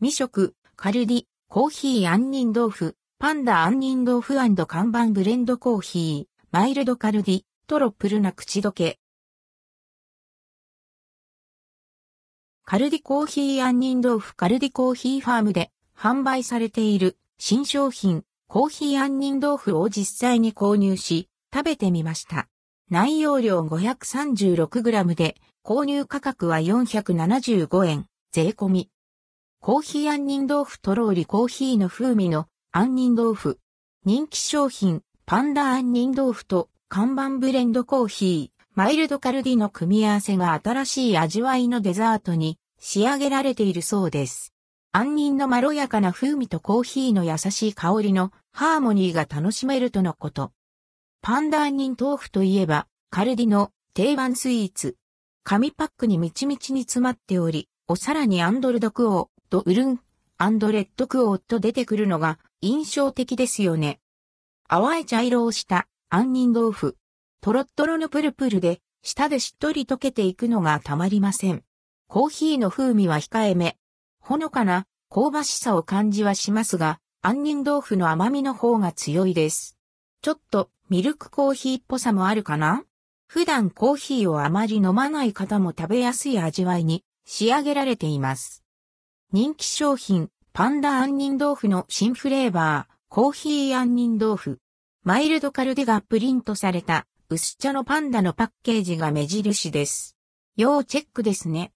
未食、カルディ、コーヒー杏仁豆腐、パンダ杏仁豆腐看板ブレンドコーヒー、マイルドカルディ、トロップルな口どけ。カルディコーヒー杏仁豆腐カルディコーヒーファームで販売されている新商品コーヒー杏仁豆腐を実際に購入し食べてみました。内容量 536g で購入価格は475円税込み。コーヒー杏仁豆腐とろーりコーヒーの風味の杏仁豆腐。人気商品パンダ杏仁豆腐と看板ブレンドコーヒー。マイルドカルディの組み合わせが新しい味わいのデザートに仕上げられているそうです。杏仁のまろやかな風味とコーヒーの優しい香りのハーモニーが楽しめるとのこと。パンダ杏仁豆腐といえば、カルディの定番スイーツ。紙パックにみちみちに詰まっており、お皿にアンドルドクオーとウルン、アンドレッドクオーと出てくるのが印象的ですよね。淡い茶色をした杏仁豆腐。トロットロのプルプルで、舌でしっとり溶けていくのがたまりません。コーヒーの風味は控えめ。ほのかな香ばしさを感じはしますが、杏仁豆腐の甘みの方が強いです。ちょっとミルクコーヒーっぽさもあるかな？普段コーヒーをあまり飲まない方も食べやすい味わいに仕上げられています。人気商品、パンダ杏仁豆腐の新フレーバー、コーヒー杏仁豆腐。マイルドカルデがプリントされた薄茶のパンダのパッケージが目印です。要チェックですね。